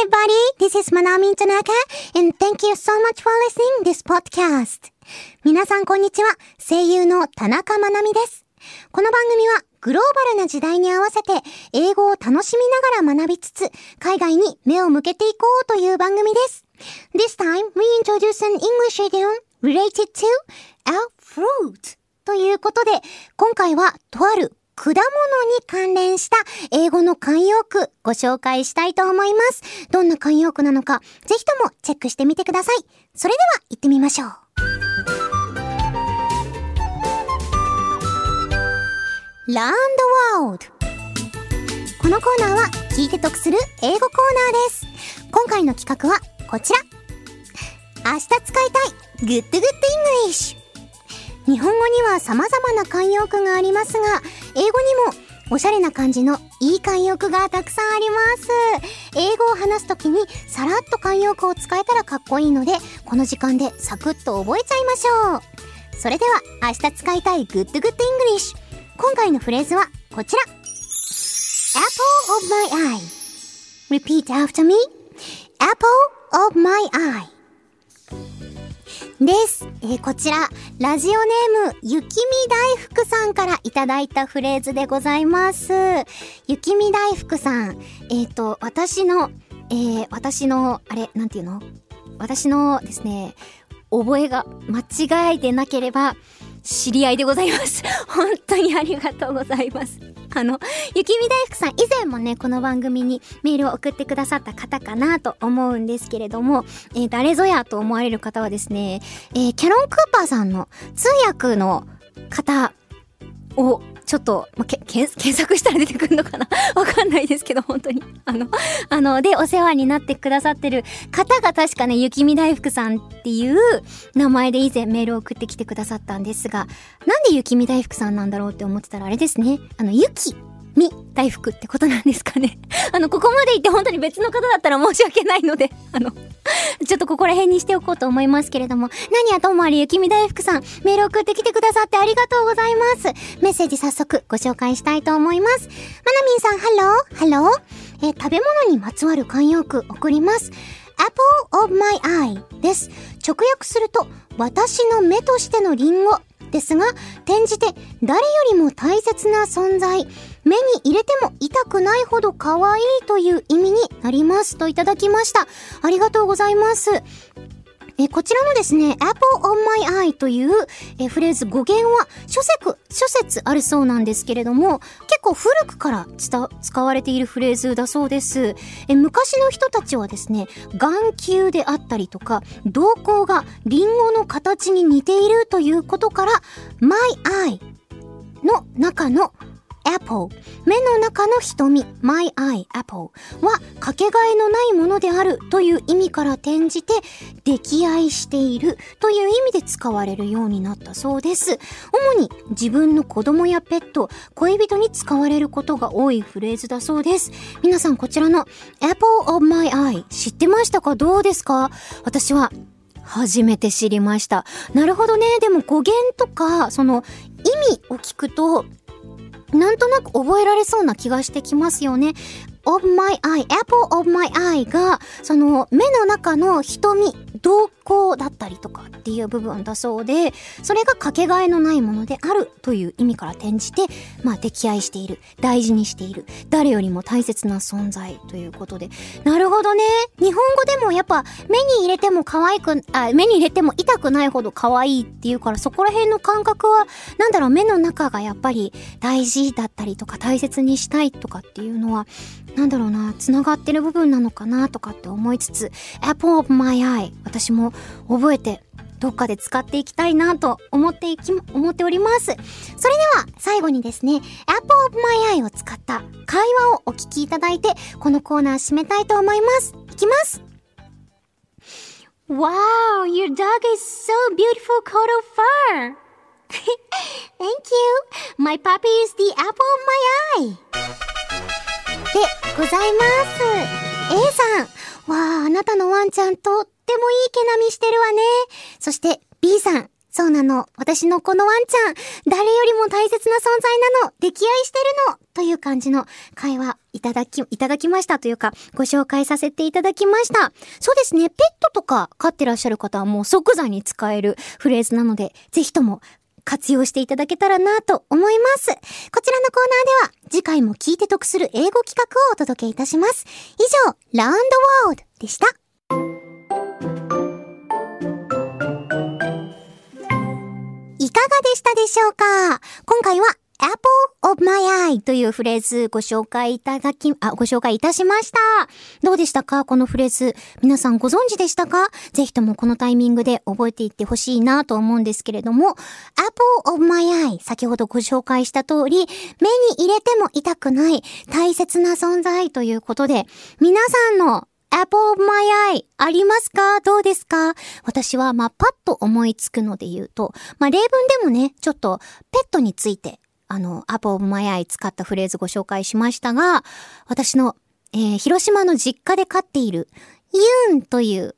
everybody. This is Manami Tanaka and thank you so much for listening this podcast. 皆さんこんにちは。声優の田中まなみです。この番組はグローバルな時代に合わせて英語を楽しみながら学びつつ海外に目を向けていこうという番組です。This time we introduce an English idiom related to a fruit ということで今回はとある果物に関連した英語の慣用句ご紹介したいと思います。どんな慣用句なのか、ぜひともチェックしてみてください。それでは行ってみましょう。ランドワールドこのコーナーは聞いて得する英語コーナーです。今回の企画はこちら。明日使いたい Good Good English 日本語には様々な慣用句がありますが、英語にもおしゃれな感じのいい慣用句がたくさんあります。英語を話すときにさらっと慣用句を使えたらかっこいいので、この時間でサクッと覚えちゃいましょう。それでは明日使いたい Good Good English。今回のフレーズはこちら。Apple of my eye. Repeat after me. Apple of my eye. です。えー、こちら、ラジオネーム、雪見大福さんからいただいたフレーズでございます。雪見大福さん、えっ、ー、と、私の、えー、私の、あれ、なんていうの？私のですね、覚えが間違えてなければ、知り合いでございます。本当にありがとうございます。あの、雪見大福さん以前もね、この番組にメールを送ってくださった方かなと思うんですけれども、えー、誰ぞやと思われる方はですね、えー、キャロン・クーパーさんの通訳の方をちょっと、まけ、検索したら出てくるのかな？わかんないですけど、本当に。あの、あの、で、お世話になってくださってる方が確かね、雪見大福さんっていう名前で以前メールを送ってきてくださったんですが、なんで雪見大福さんなんだろうって思ってたらあれですね。あの、雪み大福ってことなんですかね。あの、ここまで言って本当に別の方だったら申し訳ないので、あの、ちょっとここら辺にしておこうと思いますけれども、何はともあれ雪見大福さん、メール送ってきてくださってありがとうございます。メッセージ早速ご紹介したいと思います。まなみんさん、 Hello？Hello？えー、食べ物にまつわる慣用句送ります。Apple of my eye です。直訳すると、私の目としてのリンゴですが、転じて誰よりも大切な存在、目に入れても痛くないほど可愛いという意味になりますといただきました。ありがとうございます。えこちらのですね、Apple on my eye というえフレーズ語源は諸説、諸説あるそうなんですけれども、結構古くから使われているフレーズだそうです。え昔の人たちはですね、眼球であったりとか、瞳孔がリンゴの形に似ているということから、my eye の中の apple 目の中の瞳。My eye apple はかけがえのないものであるという意味から転じて溺愛しているという意味で使われるようになったそうです。主に自分の子供やペット恋人に使われることが多いフレーズだそうです。皆さんこちらの apple of my eye 知ってましたか？どうですか？私は初めて知りました。なるほどね。でも語源とか、その意味を聞くと、なんとなく覚えられそうな気がしてきますよね。Of my eye, apple of my eye が、その目の中の瞳、瞳孔だったりとかっていう部分だそうで、それがかけがえのないものであるという意味から転じて、まあ溺愛している、大事にしている、誰よりも大切な存在ということで。なるほどね。日本語でもやっぱ目に入れても可愛く、あ、目に入れても痛くないほど可愛いっていうからそこら辺の感覚は、なんだろう、目の中がやっぱり大事だったりとか大切にしたいとかっていうのは、なんだろうな、繋がってる部分なのかなとかって思いつつ、Apple of my eye 私も覚えてどっかで使っていきたいなと思っていき、思っております。それでは最後にですね、Apple of my eye を使った会話をお聞きいただいて、このコーナー締めたいと思います。いきます Wow, your dog is so beautiful coat of fur! Thank you! My puppy is the apple of my eye! でございます。A さん。わあ、あなたのワンちゃんとってもいい毛並みしてるわね。そして B さん。そうなの。私のこのワンちゃん、誰よりも大切な存在なの。溺愛してるの。という感じの会話いただき、いただきましたというか、ご紹介させていただきました。そうですね。ペットとか飼ってらっしゃる方はもう即座に使えるフレーズなので、ぜひとも活用していただけたらなと思います。こちらのコーナーでは、次回も聞いて得する英語企画をお届けいたします。以上、ラウンドワールドでした。いかがでしたでしょうか？今回は Apple of my eye というフレーズご紹介いただき、あ、ご紹介いたしました。どうでしたか？このフレーズ。皆さんご存知でしたか？ぜひともこのタイミングで覚えていってほしいなと思うんですけれども、Apple of my eye 先ほどご紹介した通り、目に入れても痛くない大切な存在ということで、皆さんの Apple of my eye ありますか？どうですか？私は、まあ、パッと思いつくので言うと、まあ、例文でもね、ちょっと、ペットについて、あの、Apple of my eye 使ったフレーズご紹介しましたが、私の、えー、広島の実家で飼っている、ユンという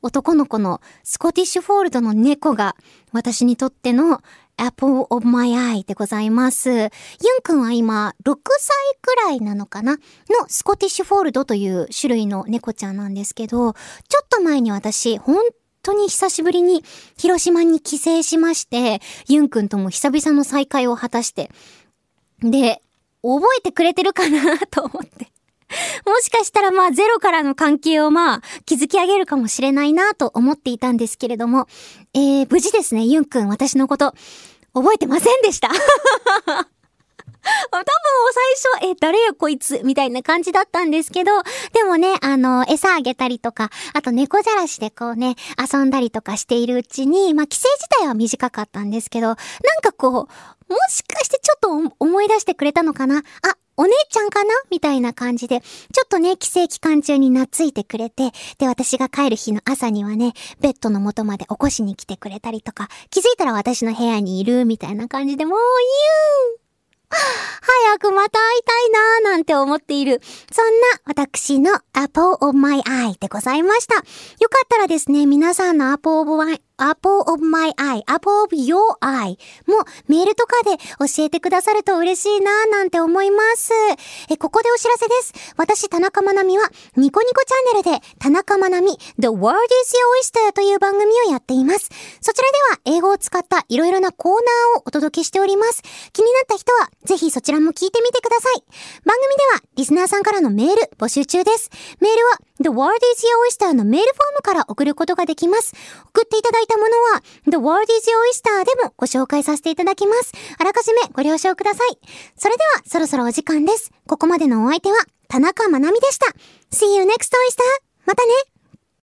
男の子のスコティッシュフォールドの猫が私にとっての Apple of my eye でございます。ユン君は今6歳くらいなのかな？のスコティッシュフォールドという種類の猫ちゃんなんですけど、ちょっと前に私、本当に久しぶりに広島に帰省しまして、ユン君とも久々の再会を果たして、で、覚えてくれてるかなと思って。もしかしたらまあゼロからの関係をまあ築き上げるかもしれないなと思っていたんですけれども、えー、無事ですね、ユンくん私のこと覚えてませんでした。多分最初、え、誰やこいつみたいな感じだったんですけど、でもね、あの、餌あげたりとか、あと猫じゃらしでこうね、遊んだりとかしているうちに、まあ、帰省自体は短かったんですけど、なんかこう、もしかしてちょっと思い出してくれたのかな？あ、お姉ちゃんかな？みたいな感じで、ちょっとね、帰省期間中に懐いてくれて、で、私が帰る日の朝にはね、ベッドの元まで起こしに来てくれたりとか、気づいたら私の部屋にいる、みたいな感じで、もう、言う早くまた会いたいなーなんて思っている、そんな私の Apple of my eye でございました。よかったらですね、皆さんのアポーオブマイ Apple of my eye, Apple of your eye もメールとかで教えてくださると嬉しいなぁなんて思います。え、ここでお知らせです。私、田中まなみはニコニコチャンネルで田中まなみ The World is Your Oyster という番組をやっています。そちらでは英語を使ったいろいろなコーナーをお届けしております。気になった人はぜひそちらも聞いてみてください。番組ではリスナーさんからのメール募集中です。メールは The World is Your Oyster のメールフォームから送ることができます。送っていただいたものは The World is Your Oyster でもご紹介させていただきます。あらかじめご了承ください。それではそろそろお時間です。ここまでのお相手は田中まなみでした。See you next oyster! またね